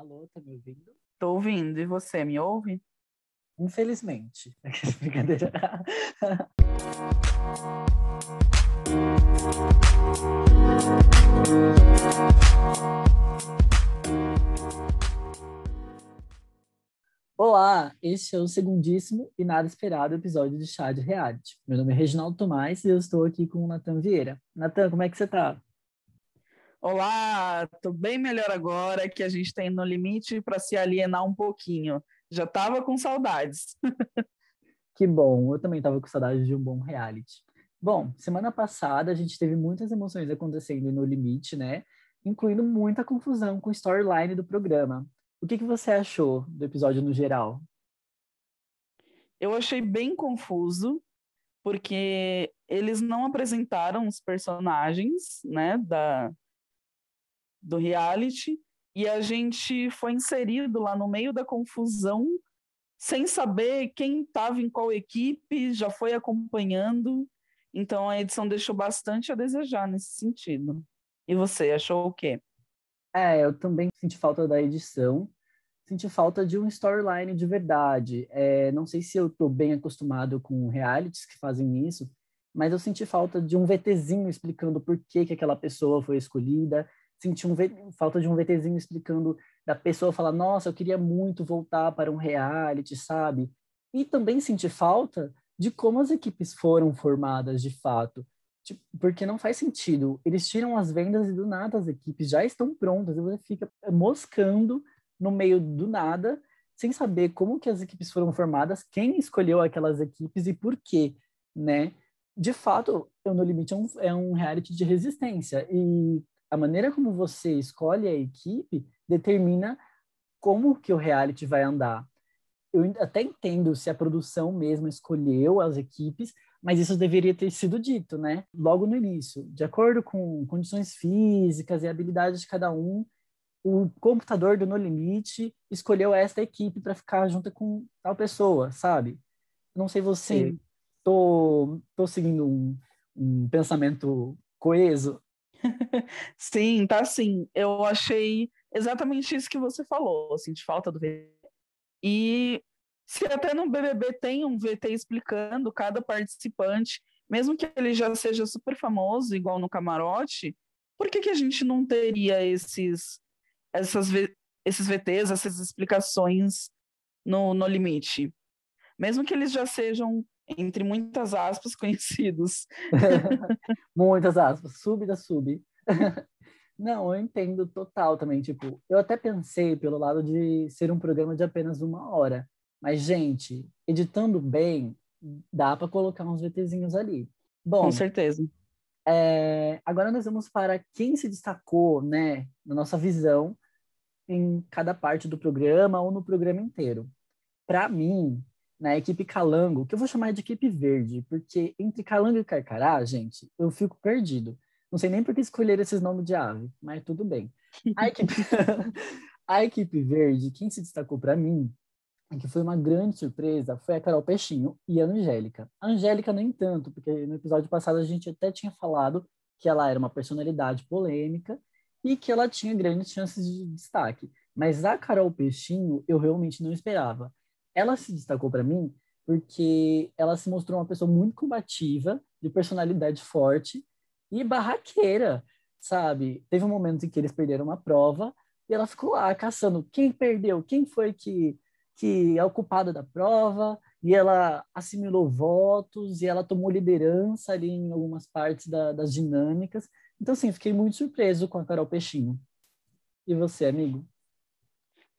Alô, tá me ouvindo? Tô ouvindo. E você, me ouve? Infelizmente. Brincadeira. Olá, este é o segundíssimo e nada esperado episódio de Chá de Reality. Meu nome é Reginaldo Tomás e eu estou aqui com o Natan Vieira. Natan, como é que você tá? Olá, tô bem melhor agora que a gente tem no limite para se alienar um pouquinho. Já tava com saudades. que bom, eu também tava com saudades de um bom reality. Bom, semana passada a gente teve muitas emoções acontecendo no limite, né? Incluindo muita confusão com o storyline do programa. O que, que você achou do episódio no geral? Eu achei bem confuso, porque eles não apresentaram os personagens, né, da, do reality e a gente foi inserido lá no meio da confusão sem saber quem estava em qual equipe, já foi acompanhando. Então a edição deixou bastante a desejar nesse sentido. E você achou o quê? É, eu também senti falta da edição, senti falta de um storyline de verdade. É, não sei se eu estou bem acostumado com realities que fazem isso, mas eu senti falta de um VTzinho explicando por que, que aquela pessoa foi escolhida, senti um, falta de um VTzinho explicando da pessoa falar, nossa, eu queria muito voltar para um reality, sabe? E também senti falta de como as equipes foram formadas de fato. Tipo, porque não faz sentido. Eles tiram as vendas e do nada as equipes já estão prontas e você fica moscando no meio do nada, sem saber como que as equipes foram formadas, quem escolheu aquelas equipes e por quê, né? De fato, o No Limite é um, é um reality de resistência e a maneira como você escolhe a equipe determina como que o reality vai andar. Eu até entendo se a produção mesmo escolheu as equipes, mas isso deveria ter sido dito, né? Logo no início, de acordo com condições físicas e habilidades de cada um, o computador do No Limite escolheu esta equipe para ficar junto com tal pessoa, sabe? Não sei você, Sim. tô, tô seguindo um, um pensamento coeso, sim, tá sim. Eu achei exatamente isso que você falou, assim, de falta do VT. E se até no BBB tem um VT explicando cada participante, mesmo que ele já seja super famoso, igual no Camarote, por que, que a gente não teria esses, essas, esses VTs, essas explicações no, no limite? Mesmo que eles já sejam entre muitas aspas, conhecidos. muitas aspas, sub da sub. Não, eu entendo total também. Tipo, eu até pensei pelo lado de ser um programa de apenas uma hora. Mas, gente, editando bem, dá para colocar uns VTzinhos ali. Bom, com certeza. É, agora nós vamos para quem se destacou, né, na nossa visão, em cada parte do programa ou no programa inteiro. Para mim, na equipe Calango, que eu vou chamar de equipe verde, porque entre Calango e Carcará, gente, eu fico perdido. Não sei nem por que escolher esses nomes de ave, mas tudo bem. A equipe, a equipe verde, quem se destacou para mim, que foi uma grande surpresa, foi a Carol Peixinho e a Angélica. A Angélica, nem tanto, porque no episódio passado a gente até tinha falado que ela era uma personalidade polêmica e que ela tinha grandes chances de destaque. Mas a Carol Peixinho, eu realmente não esperava ela se destacou para mim porque ela se mostrou uma pessoa muito combativa, de personalidade forte e barraqueira, sabe? Teve um momento em que eles perderam uma prova e ela ficou lá caçando quem perdeu, quem foi que, que é o culpado da prova, e ela assimilou votos e ela tomou liderança ali em algumas partes da, das dinâmicas. Então, assim, fiquei muito surpreso com a Carol Peixinho. E você, amigo?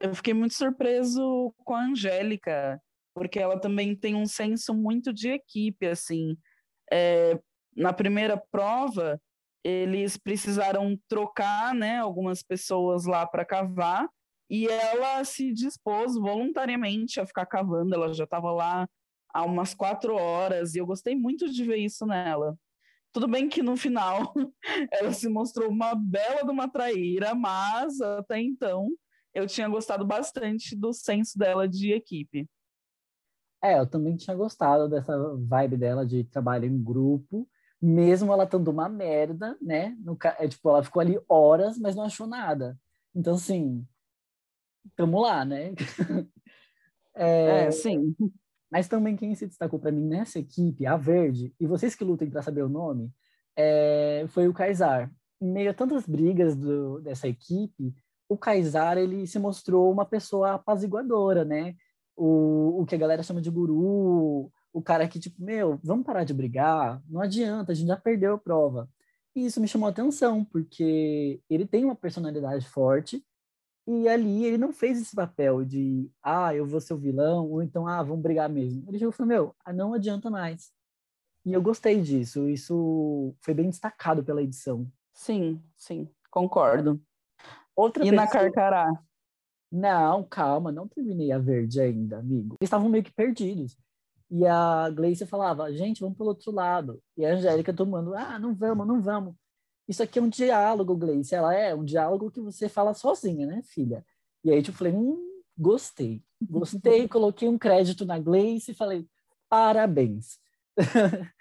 Eu fiquei muito surpreso com a Angélica, porque ela também tem um senso muito de equipe, assim. É, na primeira prova, eles precisaram trocar, né, algumas pessoas lá para cavar, e ela se dispôs voluntariamente a ficar cavando, ela já estava lá há umas quatro horas, e eu gostei muito de ver isso nela. Tudo bem que no final ela se mostrou uma bela de uma traíra, mas até então eu tinha gostado bastante do senso dela de equipe. É, eu também tinha gostado dessa vibe dela de trabalho em grupo, mesmo ela estando uma merda, né? No, é, tipo, ela ficou ali horas, mas não achou nada. Então, assim, tamo lá, né? É, é, sim. Mas também quem se destacou para mim nessa equipe, a Verde, e vocês que lutem para saber o nome, é, foi o Kaysar. Em meio a tantas brigas do, dessa equipe, o Kaysar ele se mostrou uma pessoa apaziguadora, né? O, o que a galera chama de guru, o cara que, tipo, meu, vamos parar de brigar, não adianta, a gente já perdeu a prova. E isso me chamou atenção, porque ele tem uma personalidade forte, e ali ele não fez esse papel de, ah, eu vou ser o vilão, ou então, ah, vamos brigar mesmo. Ele chegou e falou, meu, ah, não adianta mais. E eu gostei disso, isso foi bem destacado pela edição. Sim, sim, concordo. Outra e pessoa... na Carcará? Não, calma, não terminei a verde ainda, amigo. Eles estavam meio que perdidos. E a Gleice falava, gente, vamos pelo outro lado. E a Angélica tomando, ah, não vamos, não vamos. Isso aqui é um diálogo, Gleice. Ela é um diálogo que você fala sozinha, né, filha? E aí, tipo, eu falei, hum, gostei. Gostei, coloquei um crédito na Gleice e falei, parabéns.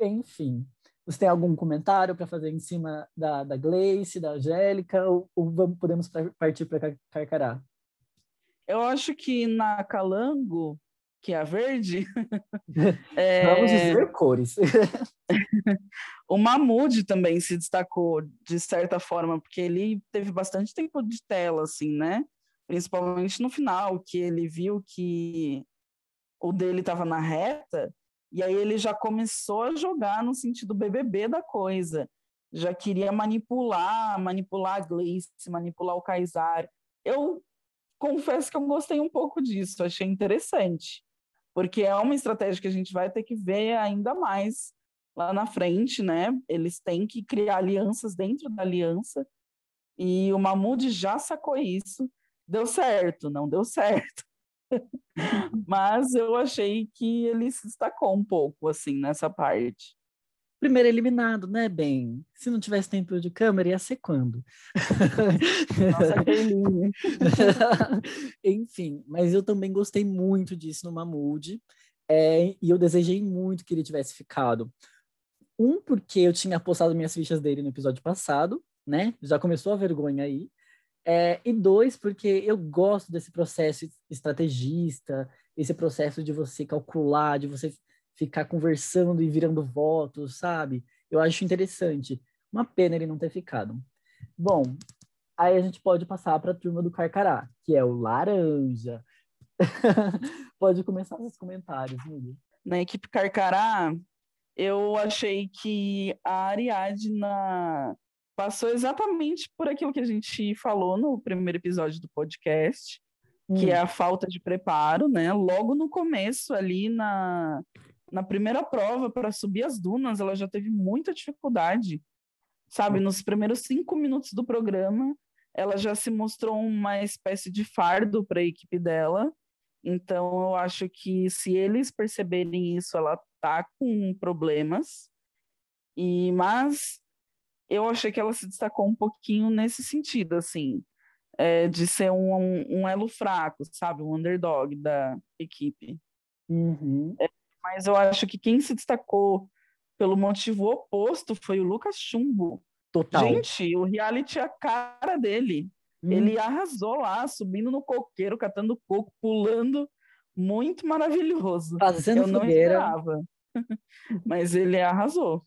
Enfim. Você tem algum comentário para fazer em cima da, da Gleice, da Angélica, ou, ou vamos, podemos partir para Carcará? Eu acho que na Calango, que é a verde. é... Vamos dizer cores. o Mahmoud também se destacou, de certa forma, porque ele teve bastante tempo de tela, assim, né? Principalmente no final, que ele viu que o dele estava na reta e aí ele já começou a jogar no sentido BBB da coisa. Já queria manipular, manipular a Gleice, manipular o Kaysar. Eu confesso que eu gostei um pouco disso, achei interessante. Porque é uma estratégia que a gente vai ter que ver ainda mais lá na frente, né? Eles têm que criar alianças dentro da aliança. E o Mahmoud já sacou isso. Deu certo, não deu certo. Mas eu achei que ele se destacou um pouco, assim, nessa parte. Primeiro eliminado, né, bem? Se não tivesse tempo de câmera, ia ser quando? Nossa, que Enfim, mas eu também gostei muito disso no Mamude. É, e eu desejei muito que ele tivesse ficado. Um, porque eu tinha apostado minhas fichas dele no episódio passado, né? Já começou a vergonha aí. É, e dois, porque eu gosto desse processo estrategista, esse processo de você calcular, de você ficar conversando e virando votos, sabe? Eu acho interessante. Uma pena ele não ter ficado. Bom, aí a gente pode passar para a turma do Carcará, que é o Laranja. pode começar os comentários, Mili. Na equipe Carcará, eu achei que a Ariadna passou exatamente por aquilo que a gente falou no primeiro episódio do podcast, hum. que é a falta de preparo, né? Logo no começo, ali na, na primeira prova para subir as dunas, ela já teve muita dificuldade, sabe? Nos primeiros cinco minutos do programa, ela já se mostrou uma espécie de fardo para a equipe dela. Então, eu acho que se eles perceberem isso, ela tá com problemas. E mas eu achei que ela se destacou um pouquinho nesse sentido, assim, é, de ser um, um, um, elo fraco, sabe? Um underdog da equipe. Uhum. É, mas eu acho que quem se destacou pelo motivo oposto foi o Lucas Chumbo. Total. Gente, o reality é a cara dele. Hum. Ele arrasou lá, subindo no coqueiro, catando coco, pulando. Muito maravilhoso. Fazendo eu não fogueira. esperava. Mas ele arrasou.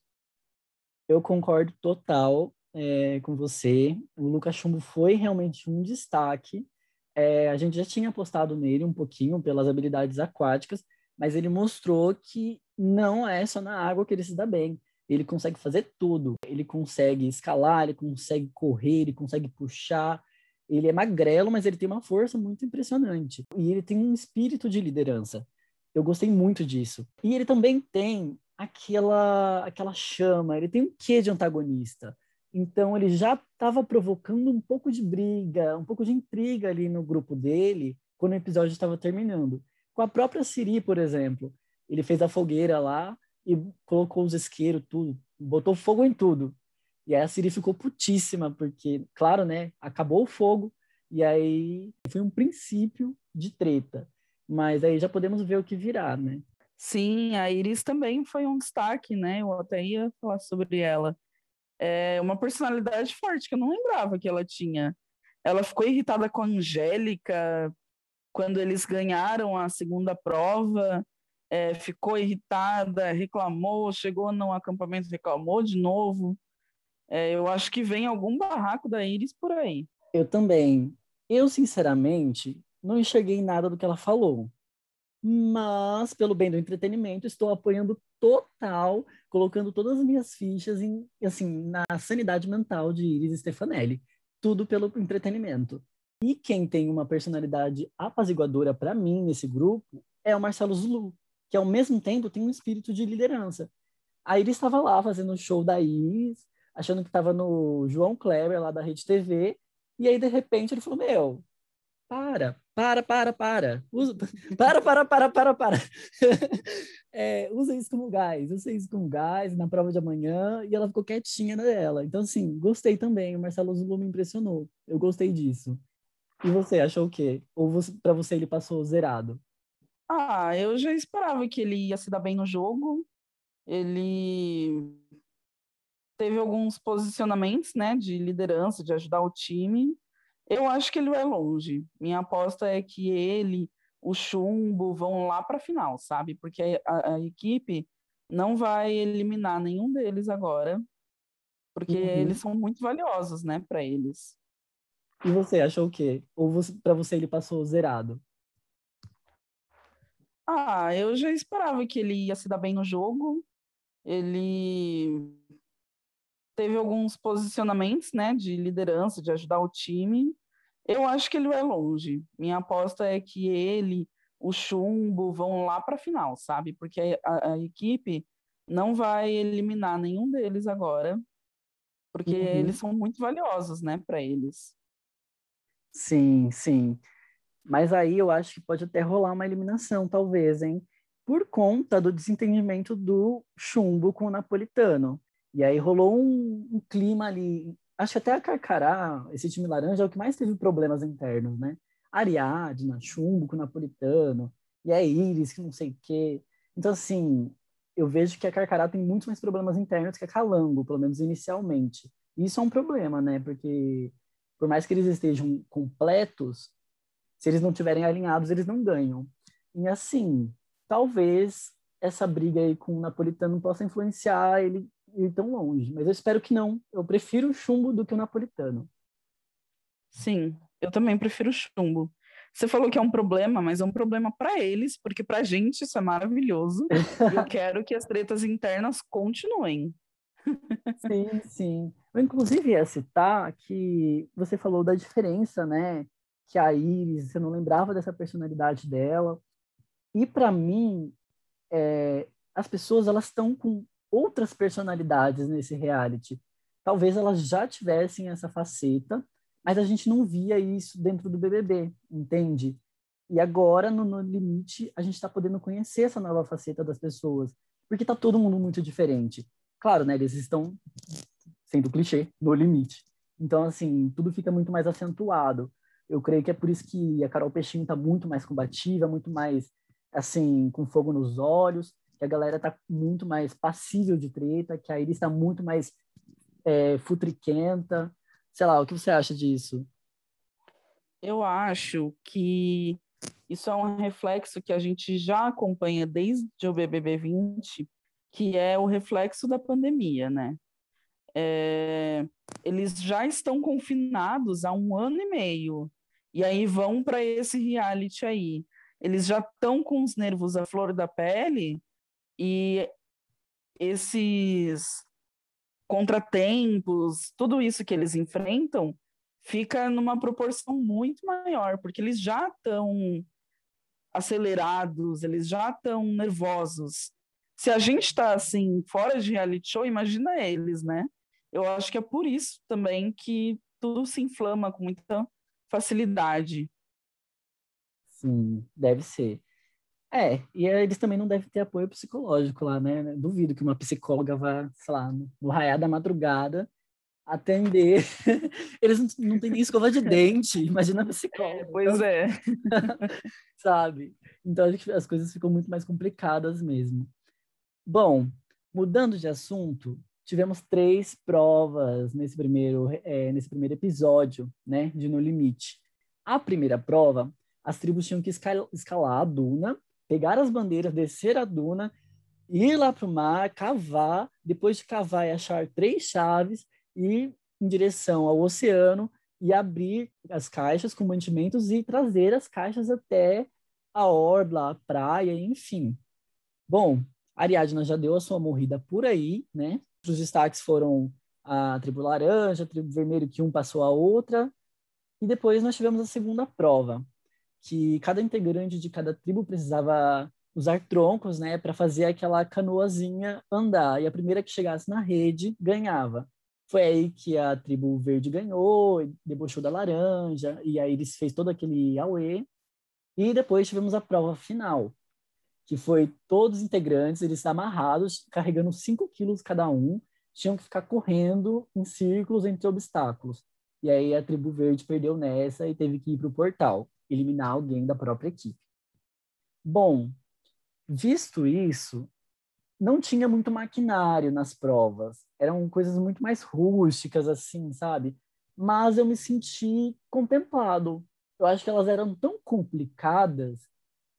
Eu concordo total é, com você. O Lucas Chumbo foi realmente um destaque. É, a gente já tinha apostado nele um pouquinho pelas habilidades aquáticas, mas ele mostrou que não é só na água que ele se dá bem. Ele consegue fazer tudo. Ele consegue escalar, ele consegue correr, ele consegue puxar. Ele é magrelo, mas ele tem uma força muito impressionante. E ele tem um espírito de liderança. Eu gostei muito disso. E ele também tem aquela aquela chama, ele tem um quê de antagonista. Então ele já estava provocando um pouco de briga, um pouco de intriga ali no grupo dele quando o episódio estava terminando. Com a própria Siri, por exemplo, ele fez a fogueira lá e colocou os isqueiros, tudo, botou fogo em tudo. E aí a Siri ficou putíssima, porque, claro, né, acabou o fogo, e aí foi um princípio de treta. Mas aí já podemos ver o que virá, né? Sim, a Iris também foi um destaque, né? Eu até ia falar sobre ela. É uma personalidade forte que eu não lembrava que ela tinha. ela ficou irritada com a Angélica quando eles ganharam a segunda prova, é, ficou irritada, reclamou, chegou no acampamento, reclamou de novo. É, eu acho que vem algum barraco da Iris por aí. Eu também. Eu, sinceramente, não enxerguei nada do que ela falou. Mas, pelo bem do entretenimento, estou apoiando total, colocando todas as minhas fichas em, assim, na sanidade mental de Iris Stefanelli. Tudo pelo entretenimento. E quem tem uma personalidade apaziguadora para mim nesse grupo é o Marcelo Zulu, que ao mesmo tempo tem um espírito de liderança. A Iris estava lá fazendo o show da Iris, achando que estava no João Kleber, lá da Rede TV, e aí, de repente, ele falou, meu, para, para, para, para, usa, para, para, para, para, para. é, usa isso como gás, usa isso como gás na prova de amanhã, e ela ficou quietinha nela. Então, assim, gostei também, o Marcelo Zulu me impressionou, eu gostei disso. E você, achou o quê? Ou para você ele passou zerado? Ah, eu já esperava que ele ia se dar bem no jogo, ele teve alguns posicionamentos, né, de liderança, de ajudar o time. Eu acho que ele vai longe. Minha aposta é que ele, o Chumbo, vão lá para a final, sabe? Porque a, a, equipe não vai eliminar nenhum deles agora, porque uhum. eles são muito valiosos, né, para eles. E você achou o quê? Ou para você ele passou zerado? Ah, eu já esperava que ele ia se dar bem no jogo. Ele teve alguns posicionamentos, né, de liderança, de ajudar o time. Eu acho que ele vai longe. Minha aposta é que ele, o Chumbo, vão lá para a final, sabe? Porque a, a, equipe não vai eliminar nenhum deles agora, porque uhum. eles são muito valiosos, né, para eles. Sim, sim. Mas aí eu acho que pode até rolar uma eliminação, talvez, hein? Por conta do desentendimento do Chumbo com o Napolitano. E aí rolou um, um, clima ali. Acho que até a Carcará, esse time laranja, é o que mais teve problemas internos, né? Ariadna, Chumbo com o Napolitano, e a Iris, que não sei o quê. Então, assim, eu vejo que a Carcará tem muitos mais problemas internos que a Calango, pelo menos inicialmente. E isso é um problema, né? Porque por mais que eles estejam completos, se eles não estiverem alinhados, eles não ganham. E assim, talvez essa briga aí com o Napolitano possa influenciar ele ir tão longe. Mas eu espero que não. Eu prefiro o chumbo do que o napolitano. Sim, eu também prefiro o chumbo. Você falou que é um problema, mas é um problema para eles, porque para a gente isso é maravilhoso. eu quero que as tretas internas continuem. sim, sim. Eu, inclusive, ia citar que você falou da diferença, né? Que a Iris, você não lembrava dessa personalidade dela. E para mim, é, as pessoas elas estão com outras personalidades nesse reality. Talvez elas já tivessem essa faceta, mas a gente não via isso dentro do BBB, entende? E agora, no, no limite, a gente está podendo conhecer essa nova faceta das pessoas, porque está todo mundo muito diferente. Claro, né? Eles estão sendo clichê no limite. Então, assim, tudo fica muito mais acentuado. Eu creio que é por isso que a Carol Peixinho está muito mais combativa, muito mais, assim, com fogo nos olhos que a galera tá muito mais passível de treta, que a Iris está muito mais é, futriquenta. Sei lá, o que você acha disso? Eu acho que isso é um reflexo que a gente já acompanha desde o BBB 20, que é o reflexo da pandemia, né? É, eles já estão confinados há um ano e meio, e aí vão para esse reality aí. Eles já estão com os nervos à flor da pele, e esses contratempos, tudo isso que eles enfrentam, fica numa proporção muito maior, porque eles já estão acelerados, eles já estão nervosos. Se a gente está assim, fora de reality show, imagina eles, né? Eu acho que é por isso também que tudo se inflama com muita facilidade. Sim, deve ser. É, e eles também não devem ter apoio psicológico lá, né? Duvido que uma psicóloga vá, sei lá, no raiar da madrugada atender. Eles não, têm nem escova de dente, imagina a psicóloga. Pois então, é. sabe? Então acho que as coisas ficam muito mais complicadas mesmo. Bom, mudando de assunto, tivemos três provas nesse primeiro, é, nesse primeiro episódio, né, de No Limite. A primeira prova, as tribos tinham que escalar a duna, pegar as bandeiras, descer a duna, ir lá para o mar, cavar, depois de cavar e achar três chaves, ir em direção ao oceano e abrir as caixas com mantimentos e trazer as caixas até a orla, a praia, enfim. Bom, Ariadna já deu a sua morrida por aí, né? Os destaques foram a tribo laranja, a tribo vermelho, que um passou a outra. E depois nós tivemos a segunda prova, que cada integrante de cada tribo precisava usar troncos, né, para fazer aquela canoazinha andar. E a primeira que chegasse na rede ganhava. Foi aí que a tribo verde ganhou, debochou da laranja, e aí eles fez todo aquele auê. E depois tivemos a prova final, que foi todos os integrantes, eles amarrados, carregando 5 quilos cada um, tinham que ficar correndo em círculos entre obstáculos. E aí a tribo verde perdeu nessa e teve que ir para o portal, eliminar alguém da própria equipe. Bom, visto isso, não tinha muito maquinário nas provas. Eram coisas muito mais rústicas, assim, sabe? Mas eu me senti contemplado. Eu acho que elas eram tão complicadas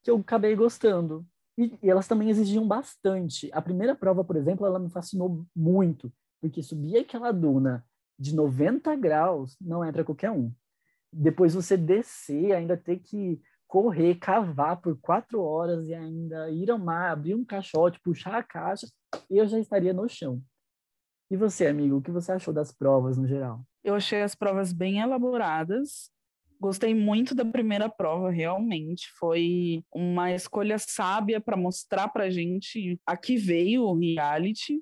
que eu acabei gostando. E, e, elas também exigiam bastante. A primeira prova, por exemplo, ela me fascinou muito, porque subir aquela duna de 90 graus não é para qualquer um. Depois você descer, ainda ter que correr, cavar por quatro horas e ainda ir ao mar, abrir um caixote, puxar a caixa, eu já estaria no chão. E você, amigo, o que você achou das provas no geral? Eu achei as provas bem elaboradas, Gostei muito da primeira prova, realmente. Foi uma escolha sábia para mostrar para gente a que veio o reality.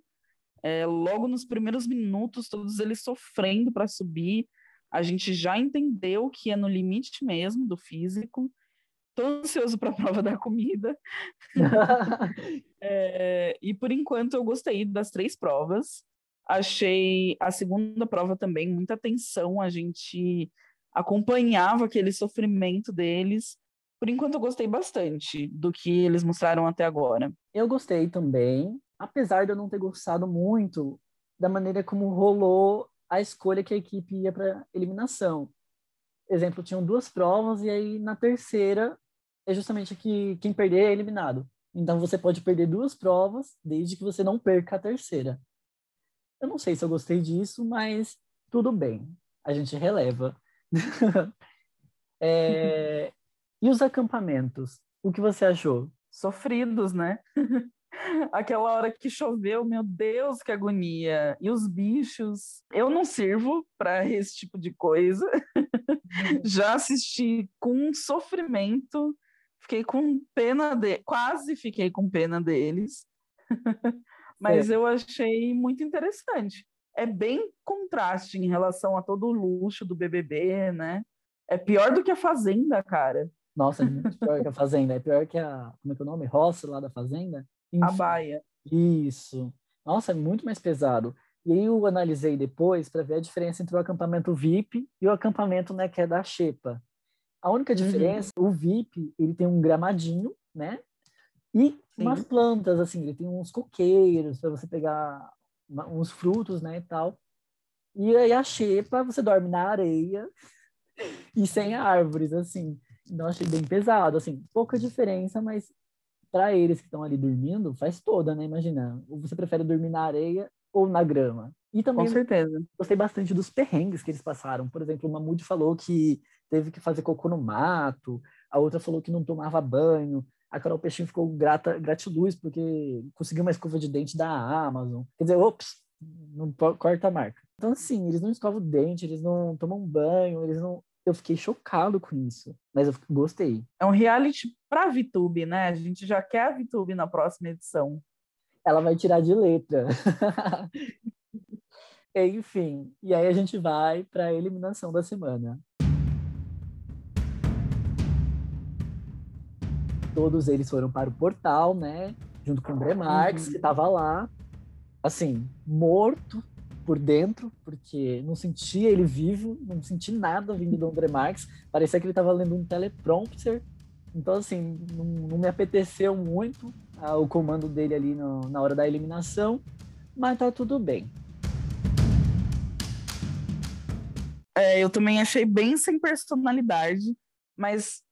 É, logo nos primeiros minutos, todos eles sofrendo para subir. A gente já entendeu que é no limite mesmo do físico. Estou ansioso para a prova da comida. é, e por enquanto eu gostei das três provas. Achei a segunda prova também muita atenção. A gente acompanhava aquele sofrimento deles. Por enquanto, eu gostei bastante do que eles mostraram até agora. Eu gostei também, apesar de eu não ter gostado muito da maneira como rolou a escolha que a equipe ia para eliminação. Exemplo, tinham duas provas e aí na terceira é justamente que quem perder é eliminado. Então você pode perder duas provas desde que você não perca a terceira. Eu não sei se eu gostei disso, mas tudo bem. A gente releva. é... E os acampamentos? O que você achou? Sofridos, né? Aquela hora que choveu, meu Deus, que agonia. E os bichos? Eu não sirvo para esse tipo de coisa. Já assisti com sofrimento, fiquei com pena de, quase fiquei com pena deles. Mas é. eu achei muito interessante é bem contraste em relação a todo o luxo do BBB, né? É pior do que a Fazenda, cara. Nossa, é muito pior que a Fazenda. É pior que a. Como é que é o nome? Rossi lá da Fazenda? Enfim, a Baia. Isso. Nossa, é muito mais pesado. E aí eu analisei depois para ver a diferença entre o acampamento VIP e o acampamento, né, que é da Xepa. A única uhum. diferença, uhum. o VIP, ele tem um gramadinho, né? E Sim. umas plantas, assim, ele tem uns coqueiros para você pegar uns frutos, né, e tal. E aí a xepa, você dorme na areia e sem árvores, assim. Então achei bem pesado, assim, pouca diferença, mas para eles que estão ali dormindo, faz toda, né? Imagina, você prefere dormir na areia ou na grama? E também Com certeza. gostei bastante dos perrengues que eles passaram. Por exemplo, o Mahmoud falou que teve que fazer cocô no mato, a outra falou que não tomava banho, a Carol Peixinho ficou grata, gratiluz porque conseguiu uma escova de dente da Amazon. Quer dizer, ops, não corta a marca. Então, assim, eles não escovam o dente, eles não tomam banho, eles não. Eu fiquei chocado com isso, mas eu gostei. É um reality pra VTube, né? A gente já quer a VTube na próxima edição. Ela vai tirar de letra. Enfim, e aí a gente vai para a eliminação da semana. Todos eles foram para o portal, né? Junto com o Bremarx, uhum. que estava lá, assim, morto por dentro, porque não sentia ele vivo, não senti nada vindo do André Marques, parecia que ele estava lendo um teleprompter, então assim, não, não me apeteceu muito ah, o comando dele ali no, na hora da eliminação, mas tá tudo bem. É, eu também achei bem sem personalidade, mas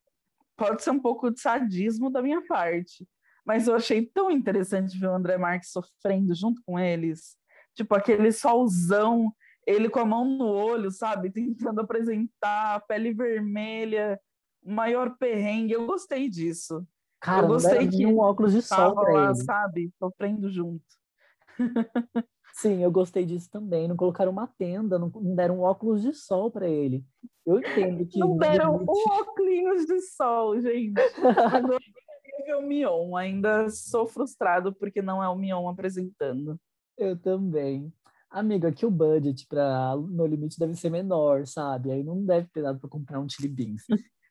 pode ser um pouco de sadismo da minha parte. Mas eu achei tão interessante ver o André Marques sofrendo junto com eles. Tipo, aquele solzão, ele com a mão no olho, sabe? Tentando apresentar a pele vermelha, maior perrengue. Eu gostei disso. Cara, eu gostei que um óculos de sol pra lá, ele. sabe? Sofrendo junto. Sim, eu gostei disso também. Não colocaram uma tenda, não, deram um óculos de sol para ele. Eu entendo que. Não deram um óculos de sol, gente. Agora o Mion. Ainda sou frustrado porque não é o Mion apresentando. Eu também. Amiga, aqui o budget para No Limite deve ser menor, sabe? Aí não deve ter dado para comprar um chili beans.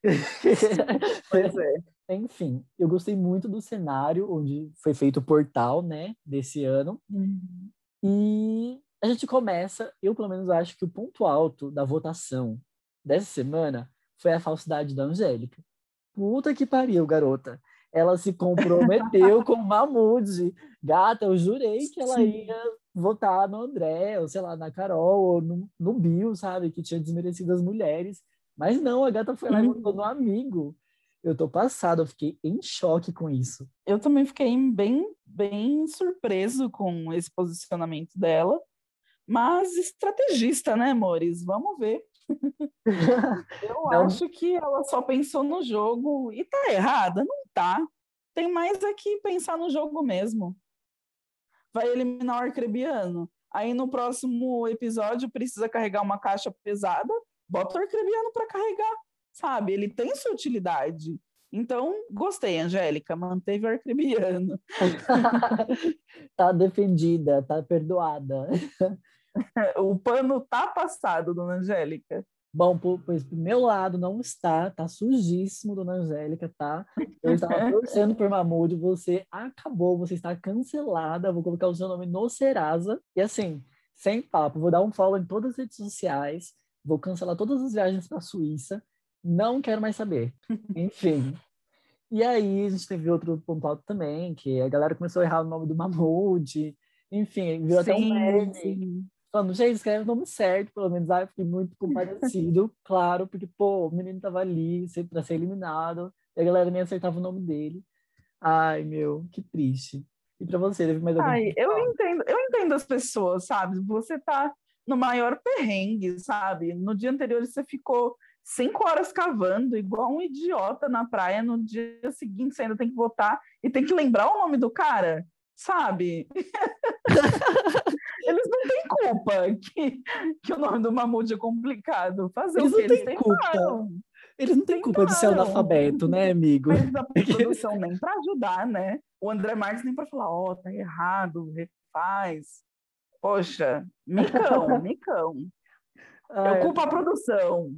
pois é. Enfim, eu gostei muito do cenário onde foi feito o portal, né, desse ano. Uhum. E a gente começa, eu pelo menos acho que o ponto alto da votação dessa semana foi a falsidade da Angélica. Puta que pariu, garota. Ela se comprometeu com o Mahmoud. Gata, eu jurei que ela Sim. ia votar no André, ou sei lá, na Carol, ou no, no Bill, sabe? Que tinha desmerecido as mulheres. Mas não, a gata foi lá e uhum. votou no amigo. Eu tô passado, eu fiquei em choque com isso. Eu também fiquei bem, bem surpreso com esse posicionamento dela. Mas estrategista, né, amores? Vamos ver. eu não. acho que ela só pensou no jogo e tá errada, não tá. Tem mais aqui pensar no jogo mesmo. Vai eliminar o arcrebiano. Aí no próximo episódio precisa carregar uma caixa pesada, bota o arcrebiano para carregar sabe? Ele tem sua utilidade. Então, gostei, Angélica, manteve o arcrebiano. tá defendida, tá perdoada. o pano tá passado, dona Angélica. Bom, pois pro meu lado não está, tá sujíssimo, dona Angélica, tá? Eu estava torcendo por Mamude, você acabou, você está cancelada, vou colocar o seu nome no Serasa. E assim, sem papo, vou dar um follow em todas as redes sociais, vou cancelar todas as viagens para a Suíça não quero mais saber. Enfim. E aí a gente teve outro ponto alto também, que a galera começou a errar o nome do Mahmoud. Enfim, viu até um meme falando, gente, escreve o nome certo, pelo menos. Ah, fiquei muito compadecido, claro, porque, pô, o menino tava ali para ser eliminado, e a galera nem acertava o nome dele. Ai, meu, que triste. E para você, teve mais alguma Ai, eu entendo, eu entendo as pessoas, sabe? Você tá no maior perrengue, sabe? No dia anterior você ficou cinco horas cavando, igual um idiota na praia. No dia seguinte, você ainda tem que votar e tem que lembrar o nome do cara, sabe? eles não têm culpa que, que o nome do Mamute é complicado. Fazer eles o que eles têm culpa. Eles não têm culpa de ser analfabeto, né, amigo? Mas a produção nem para ajudar, né? O André Marques nem para falar, ó, oh, tá errado, refaz. Poxa, micão, micão. Eu culpo a produção.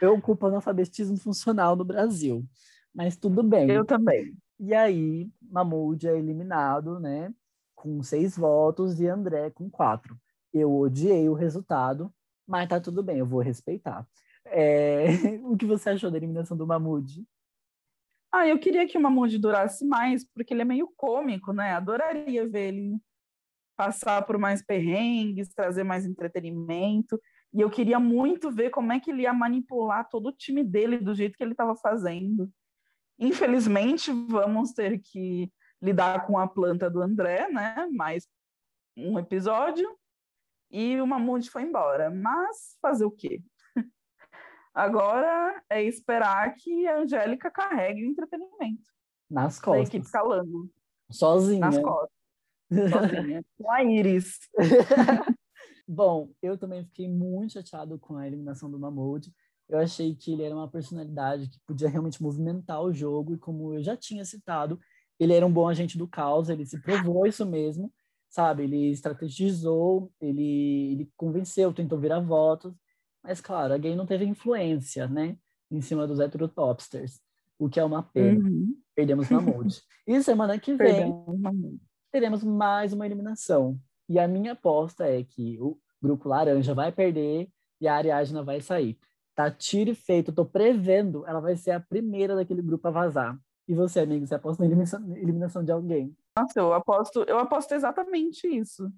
Eu culpo o analfabetismo funcional no Brasil. Mas tudo bem. Eu também. E aí, Mahmoud é eliminado, né? Com seis votos e André com quatro. Eu odiei o resultado, mas tá tudo bem, eu vou respeitar. É... o que você achou da eliminação do Mahmoud? Ah, eu queria que o Mahmoud durasse mais, porque ele é meio cômico, né? Adoraria ver ele passar por mais perrengues, trazer mais entretenimento. E eu queria muito ver como é que ele ia manipular todo o time dele do jeito que ele estava fazendo. Infelizmente, vamos ter que lidar com a planta do André, né? Mais um episódio. E o Mamute foi embora. Mas fazer o quê? Agora é esperar que a Angélica carregue o entretenimento. Nas costas. Da equipe calando. Sozinha. Nas costas sozinha, com a Iris. Bom, eu também fiquei muito chateado com a eliminação do Mahmoud. Eu achei que ele era uma personalidade que podia realmente movimentar o jogo, e como eu já tinha citado, ele era um bom agente do caos, ele se provou isso mesmo, sabe? Ele estrategizou, ele, ele convenceu, tentou virar votos, mas claro, a gay não teve influência, né? Em cima dos heterotopsters, o que é uma pena. Uhum. Perdemos Mahmoud. E semana que vem, teremos mais uma eliminação. E a minha aposta é que o grupo laranja vai perder e a Ariadna vai sair. Tá tiro e feito, tô prevendo, ela vai ser a primeira daquele grupo a vazar. E você, amigo, você aposta na eliminação, eliminação de alguém? Nossa, eu aposto, eu aposto exatamente isso.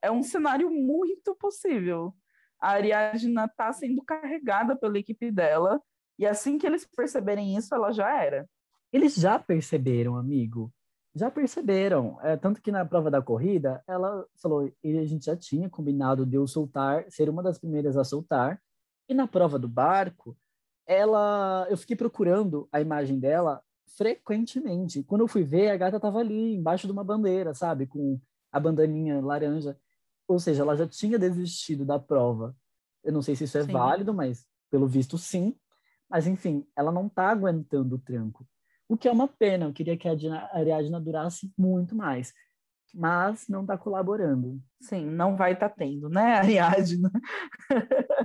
É um cenário muito possível. A Ariadna está sendo carregada pela equipe dela, e assim que eles perceberem isso, ela já era. Eles já perceberam, amigo. Já perceberam. É, tanto que na prova da corrida, ela falou, e a gente já tinha combinado de eu soltar, ser uma das primeiras a soltar. E na prova do barco, ela, eu fiquei procurando a imagem dela frequentemente. Quando eu fui ver, a gata estava ali, embaixo de uma bandeira, sabe? Com a bandaninha laranja. Ou seja, ela já tinha desistido da prova. Eu não sei se isso é sim. válido, mas pelo visto sim. Mas enfim, ela não está aguentando o tranco. O que é uma pena, eu queria que a Ariadna durasse muito mais. Mas não está colaborando. Sim, não vai estar tá tendo, né, Ariadna?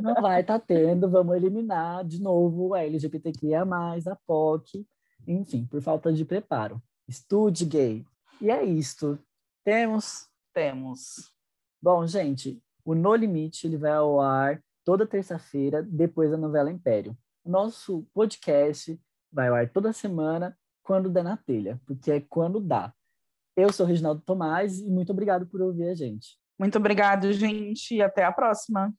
não vai estar tá tendo, vamos eliminar de novo a LGBTQIA, a POC, enfim, por falta de preparo. Estude gay. E é isto. Temos? Temos. Bom, gente, o No Limite ele vai ao ar toda terça-feira, depois da novela Império. Nosso podcast vai ao ar toda semana, quando der na telha, porque é quando dá. Eu sou Reginaldo Tomás e muito obrigado por ouvir a gente. Muito obrigado, gente, e até a próxima.